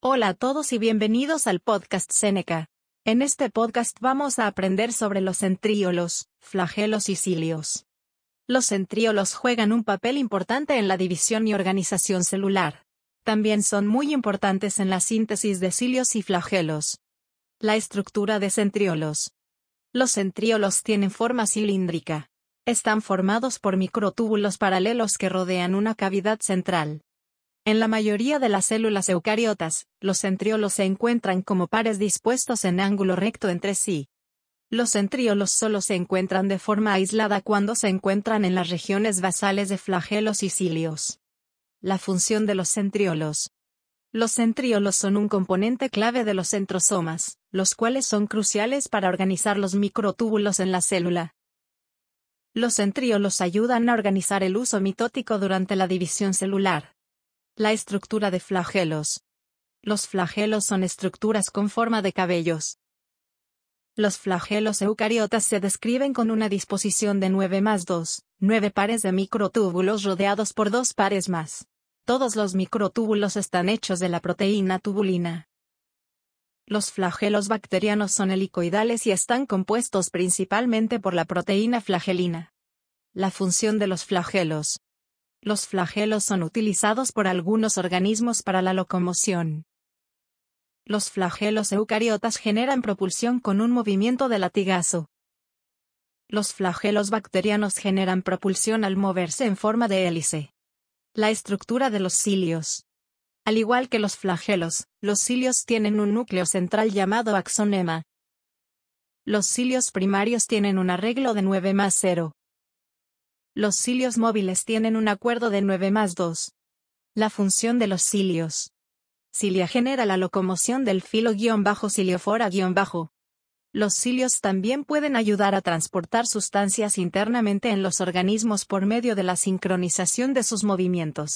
Hola a todos y bienvenidos al podcast Seneca. En este podcast vamos a aprender sobre los centríolos, flagelos y cilios. Los centríolos juegan un papel importante en la división y organización celular. También son muy importantes en la síntesis de cilios y flagelos. La estructura de centríolos. Los centríolos tienen forma cilíndrica. Están formados por microtúbulos paralelos que rodean una cavidad central. En la mayoría de las células eucariotas, los centriolos se encuentran como pares dispuestos en ángulo recto entre sí. Los centriolos solo se encuentran de forma aislada cuando se encuentran en las regiones basales de flagelos y cilios. La función de los centriolos. Los centriolos son un componente clave de los centrosomas, los cuales son cruciales para organizar los microtúbulos en la célula. Los centriolos ayudan a organizar el uso mitótico durante la división celular. La estructura de flagelos. Los flagelos son estructuras con forma de cabellos. Los flagelos eucariotas se describen con una disposición de 9 más 2, 9 pares de microtúbulos rodeados por dos pares más. Todos los microtúbulos están hechos de la proteína tubulina. Los flagelos bacterianos son helicoidales y están compuestos principalmente por la proteína flagelina. La función de los flagelos. Los flagelos son utilizados por algunos organismos para la locomoción. Los flagelos eucariotas generan propulsión con un movimiento de latigazo. Los flagelos bacterianos generan propulsión al moverse en forma de hélice. La estructura de los cilios. Al igual que los flagelos, los cilios tienen un núcleo central llamado axonema. Los cilios primarios tienen un arreglo de 9 más 0. Los cilios móviles tienen un acuerdo de 9 más 2. La función de los cilios. Cilia genera la locomoción del filo-ciliofora-. Los cilios también pueden ayudar a transportar sustancias internamente en los organismos por medio de la sincronización de sus movimientos.